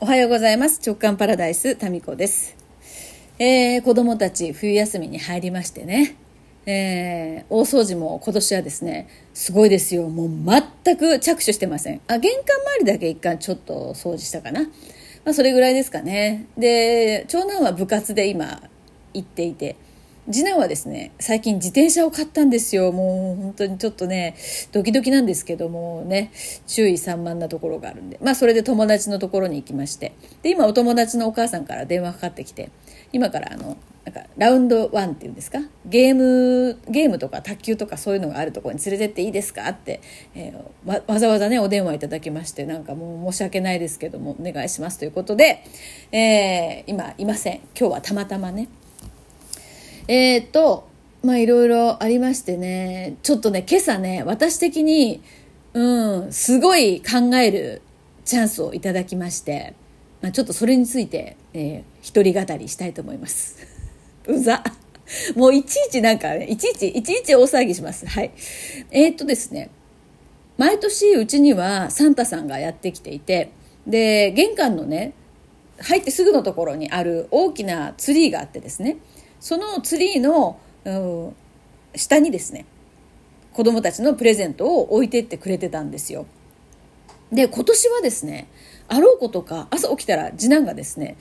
おはようございます。直感パラダイス、タミコです。えー、子供たち冬休みに入りましてね。えー、大掃除も今年はですね、すごいですよ。もう全く着手してません。あ、玄関周りだけ一回ちょっと掃除したかな。まあそれぐらいですかね。で、長男は部活で今行っていて、次男はですね最近自転車を買ったんですよ。もう本当にちょっとねドキドキなんですけどもね注意散漫なところがあるんで。まあそれで友達のところに行きまして。で今お友達のお母さんから電話かかってきて今からあのなんかラウンドワンっていうんですか？ゲームゲームとか卓球とかそういうのがあるところに連れてっていいですか？って、えー、わざわざねお電話いただきましてなんかもう申し訳ないですけどもお願いしますということで、えー、今いません。今日はたまたまねえー、っと、まあいろいろありましてね、ちょっとね、今朝ね、私的に、うん、すごい考えるチャンスをいただきまして、まあ、ちょっとそれについて、えー、一人語りしたいと思います。うざ。もういちいちなんかね、いちいち、いちいち大騒ぎします。はい。えー、っとですね、毎年うちにはサンタさんがやってきていて、で、玄関のね、入ってすぐのところにある大きなツリーがあってですね、そのツリーの、うん、下にですね子供たちのプレゼントを置いてってくれてたんですよ。で今年はですねあろうことか朝起きたら次男がですね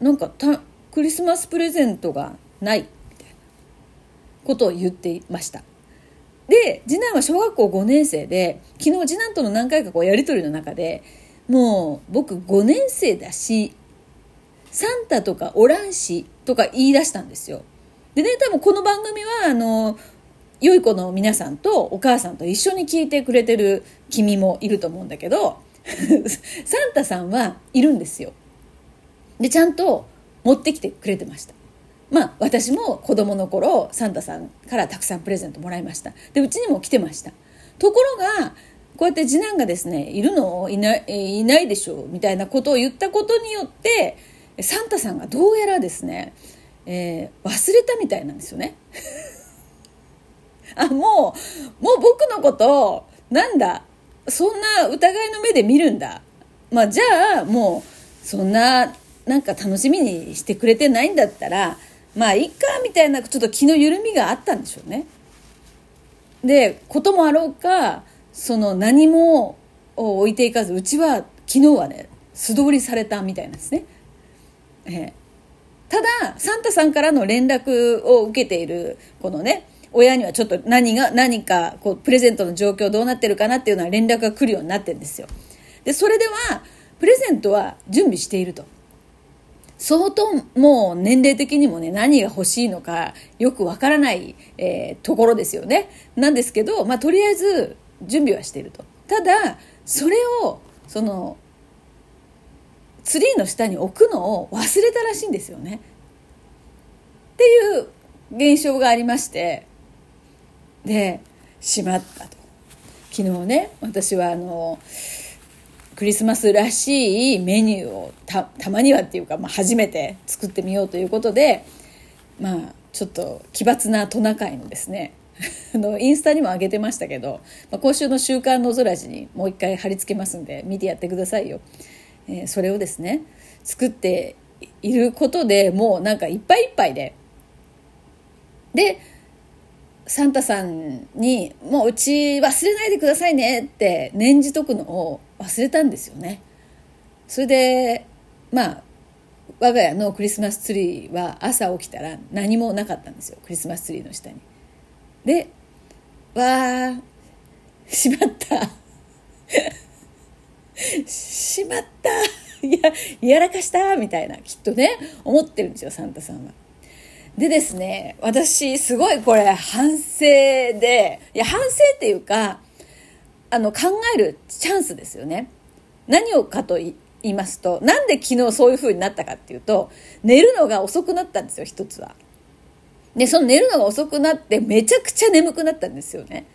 なんかたクリスマスプレゼントがないみたいなことを言っていました。で次男は小学校5年生で昨日次男との何回かこうやり取りの中でもう僕5年生だしサンタとかおらんしとか言い出したんですよ。でね、多分この番組は、あの、良い子の皆さんとお母さんと一緒に聞いてくれてる君もいると思うんだけど、サンタさんはいるんですよ。で、ちゃんと持ってきてくれてました。まあ、私も子供の頃、サンタさんからたくさんプレゼントもらいました。で、うちにも来てました。ところが、こうやって次男がですね、いるのいない、いないでしょうみたいなことを言ったことによって、サンタさんがどうやらですね、えー、忘れたみたいなんですよね。あ、もう、もう僕のこと、なんだ、そんな疑いの目で見るんだ。まあ、じゃあ、もう、そんな、なんか楽しみにしてくれてないんだったら、まあ、いっか、みたいな、ちょっと気の緩みがあったんでしょうね。で、こともあろうか、その何も置いていかず、うちは昨日はね、素通りされたみたいなんですね。えー、ただサンタさんからの連絡を受けているこのね親にはちょっと何が何かこうプレゼントの状況どうなってるかなっていうのは連絡が来るようになってるんですよ。でそれではプレゼントは準備していると。相当もう年齢的にもね何が欲しいのかよくわからない、えー、ところですよね。なんですけど、まあ、とりあえず準備はしていると。ただそれをそのツリーの下に置くのを忘れたらしいんですよね。っていう現象がありましてでしまったと昨日ね私はあのクリスマスらしいメニューをたたまにはっていうか、まあ、初めて作ってみようということでまあちょっと奇抜なトナカイのですね のインスタにも上げてましたけど、まあ、今週の「週刊の空地」にもう一回貼り付けますんで見てやってくださいよ。え、それをですね作っていることでもうなんかいっぱいいっぱいででサンタさんに「もううち忘れないでくださいね」って念じとくのを忘れたんですよね。それでまあ我が家のクリスマスツリーは朝起きたら何もなかったんですよクリスマスツリーの下に。でわあしまったしまった いや、やらかしたみたいな、きっとね、思ってるんですよ、サンタさんは。でですね、私、すごいこれ、反省で、いや、反省っていうか、あの、考えるチャンスですよね。何をかと言いますと、なんで昨日そういう風になったかっていうと、寝るのが遅くなったんですよ、一つは。で、その寝るのが遅くなって、めちゃくちゃ眠くなったんですよね。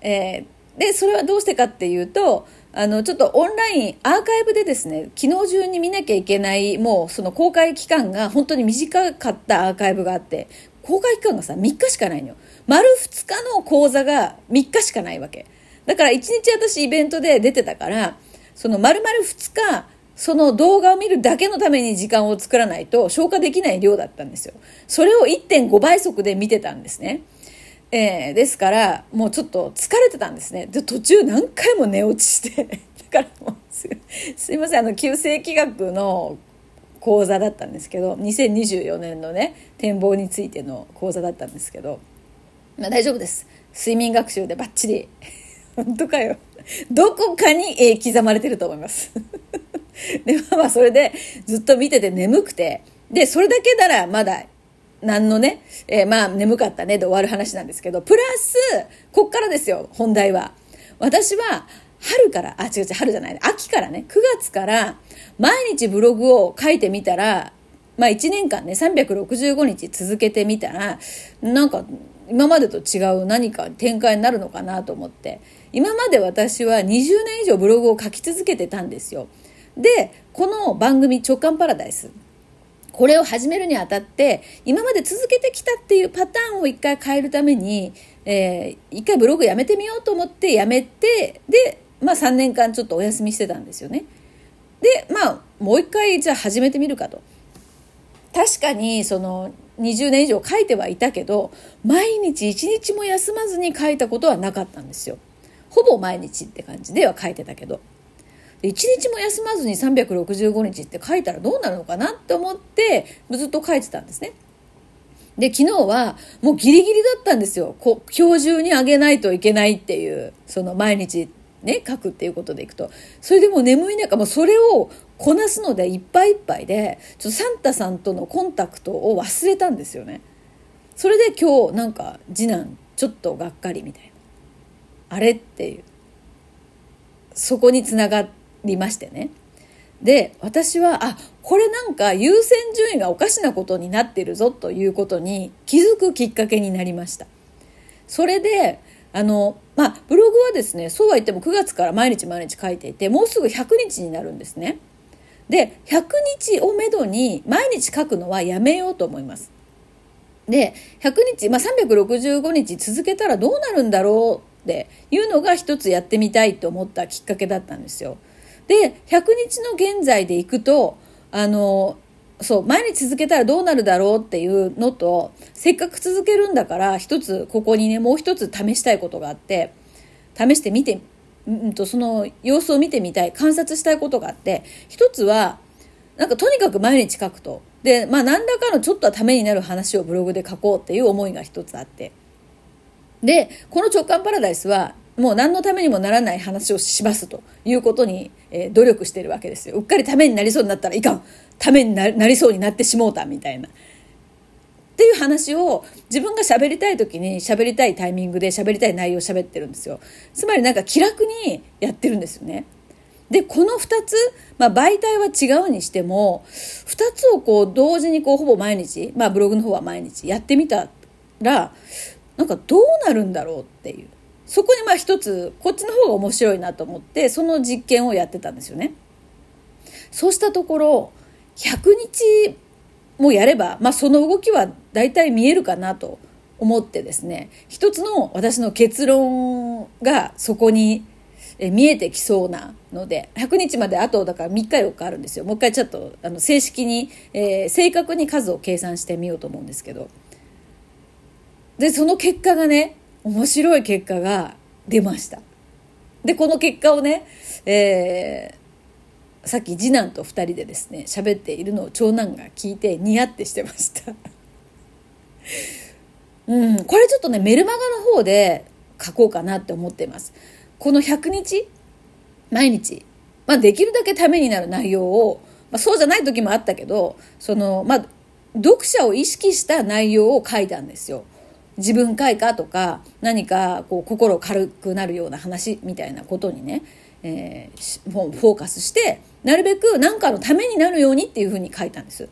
えー、で、それはどうしてかっていうと、あの、ちょっとオンライン、アーカイブでですね、昨日中に見なきゃいけない、もうその公開期間が本当に短かったアーカイブがあって、公開期間がさ、3日しかないのよ。丸2日の講座が3日しかないわけ。だから1日私イベントで出てたから、その丸々2日、その動画を見るだけのために時間を作らないと消化できない量だったんですよ。それを1.5倍速で見てたんですね。えー、ですから、もうちょっと疲れてたんですね。で、途中何回も寝落ちして、だからもうす、すいません、あの、旧世紀学の講座だったんですけど、2024年のね、展望についての講座だったんですけど、まあ大丈夫です。睡眠学習でバッチリ。本当かよ。どこかに、えー、刻まれてると思います。で、まあまあそれでずっと見てて眠くて、で、それだけならまだ何のね、えー、まあ眠かったねで終わる話なんですけど、プラス、こっからですよ、本題は。私は、春から、あ、違う違う、春じゃない、秋からね、9月から毎日ブログを書いてみたら、まあ1年間ね、365日続けてみたら、なんか今までと違う何か展開になるのかなと思って、今まで私は20年以上ブログを書き続けてたんですよ。で、この番組直感パラダイス。これを始めるにあたって、今まで続けてきたっていうパターンを一回変えるために、えー、一回ブログやめてみようと思ってやめて、で、まあ3年間ちょっとお休みしてたんですよね。で、まあもう一回じゃあ始めてみるかと。確かにその20年以上書いてはいたけど、毎日一日も休まずに書いたことはなかったんですよ。ほぼ毎日って感じでは書いてたけど。一日も休まずに365日って書いたらどうなるのかなって思ってずっと書いてたんですね。で、昨日はもうギリギリだったんですよ。こ今日中にあげないといけないっていう、その毎日ね、書くっていうことでいくと。それでもう眠い中、もうそれをこなすのでいっぱいいっぱいで、ちょっとサンタさんとのコンタクトを忘れたんですよね。それで今日なんか次男ちょっとがっかりみたいな。あれっていう。そこにつながってりましてね。で、私は、あ、これなんか優先順位がおかしなことになってるぞということに気づくきっかけになりました。それで、あの、まあ、ブログはですね、そうは言っても9月から毎日毎日書いていて、もうすぐ100日になるんですね。で、100日をめどに毎日書くのはやめようと思います。で、100日、まあ、365日続けたらどうなるんだろうっていうのが一つやってみたいと思ったきっかけだったんですよ。で、100日の現在でいくと、あの、そう、毎日続けたらどうなるだろうっていうのと、せっかく続けるんだから、一つ、ここにね、もう一つ試したいことがあって、試してみて、うんと、その様子を見てみたい、観察したいことがあって、一つは、なんかとにかく毎日書くと。で、まあ何らかのちょっとはためになる話をブログで書こうっていう思いが一つあって。で、この直感パラダイスは、もう何のためにもならない話をしますということに、えー、努力してるわけですよ。うっかりためになりそうになったらいかん。ためになりそうになってしもうたみたいな。っていう話を自分が喋りたい時に喋りたいタイミングで喋りたい内容を喋ってるんですよ。つまりなんか気楽にやってるんですよね。で、この2つ、まあ、媒体は違うにしても、2つをこう同時にこうほぼ毎日、まあブログの方は毎日やってみたら、なんかどうなるんだろうっていう。そこにまあ一つ、こっちの方が面白いなと思って、その実験をやってたんですよね。そうしたところ、100日もやれば、まあその動きは大体見えるかなと思ってですね、一つの私の結論がそこに見えてきそうなので、100日まであとだから3日4日あるんですよ。もう一回ちょっとあの正式に、えー、正確に数を計算してみようと思うんですけど。で、その結果がね、面白い結果が出ました。で、この結果をね、えー、さっき次男と二人でですね、喋っているのを長男が聞いてニヤってしてました。うん、これちょっとね、メルマガの方で書こうかなって思ってます。この100日、毎日、まあできるだけためになる内容を、まあそうじゃない時もあったけど、その、まあ、読者を意識した内容を書いたんですよ。自分開花とか何かこう心軽くなるような話みたいなことにね、えー、フォーカスしてなるべく何かのためになるようにっていうふうに書いたんです。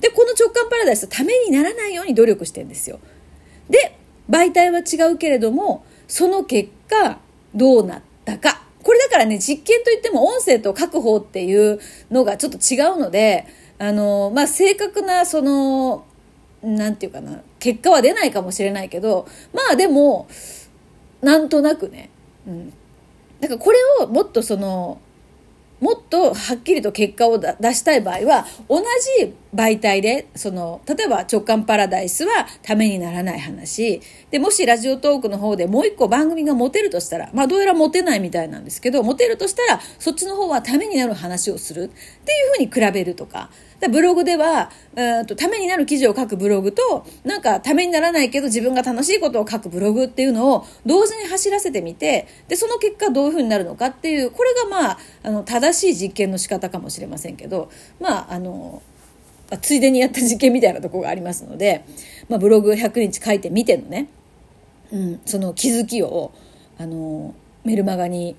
でこの直感パラダイスためにならないように努力してんですよ。で媒体は違うけれどもその結果どうなったかこれだからね実験といっても音声と書く方っていうのがちょっと違うのであのまあ正確なそのなんていうかな、結果は出ないかもしれないけど、まあでも、なんとなくね、うん。だからこれをもっとその、もっとはっきりと結果を出したい場合は、同じ媒体で、その、例えば直感パラダイスはためにならない話。で、もしラジオトークの方でもう一個番組が持てるとしたら、まあどうやら持てないみたいなんですけど、持てるとしたら、そっちの方はためになる話をするっていうふうに比べるとか。でブログでは、うんと、ためになる記事を書くブログと、なんかためにならないけど自分が楽しいことを書くブログっていうのを同時に走らせてみて、で、その結果どういうふうになるのかっていう、これがまあ、あの、正しい実験の仕方かもしれませんけど、まあ、あの、ついでにやった実験みたいなところがありますので、まあ、ブログ100日書いてみてのね、うん、その気づきを、あの、メルマガに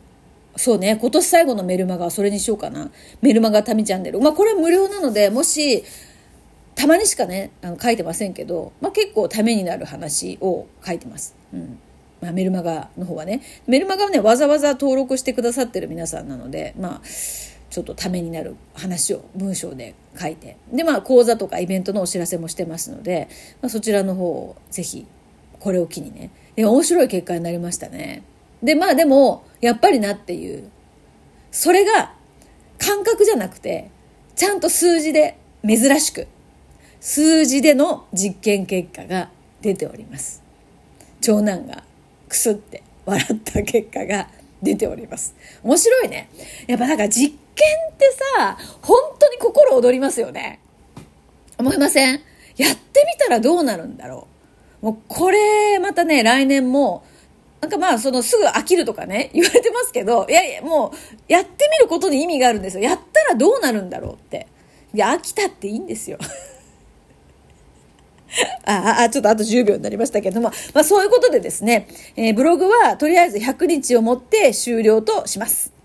そうね、今年最後のメルマガはそれにしようかな。メルマガタミチャンネル。まあこれは無料なので、もし、たまにしかね、あの書いてませんけど、まあ結構ためになる話を書いてます。うん。まあメルマガの方はね。メルマガはね、わざわざ登録してくださってる皆さんなので、まあ、ちょっとためになる話を文章で書いて。で、まあ講座とかイベントのお知らせもしてますので、まあ、そちらの方をぜひ、これを機にね。で、面白い結果になりましたね。で、まあでも、やっぱりなっていう。それが感覚じゃなくて、ちゃんと数字で珍しく、数字での実験結果が出ております。長男がくすって笑った結果が出ております。面白いね。やっぱなんか実験ってさ、本当に心躍りますよね。思いません？やってみたらどうなるんだろう。もうこれまたね、来年もなんかまあ、そのすぐ飽きるとかね、言われてますけど、いやいや、もう、やってみることに意味があるんですよ。やったらどうなるんだろうって。いや、飽きたっていいんですよ。ああ、ちょっとあと10秒になりましたけども、まあそういうことでですね、えー、ブログはとりあえず100日をもって終了とします。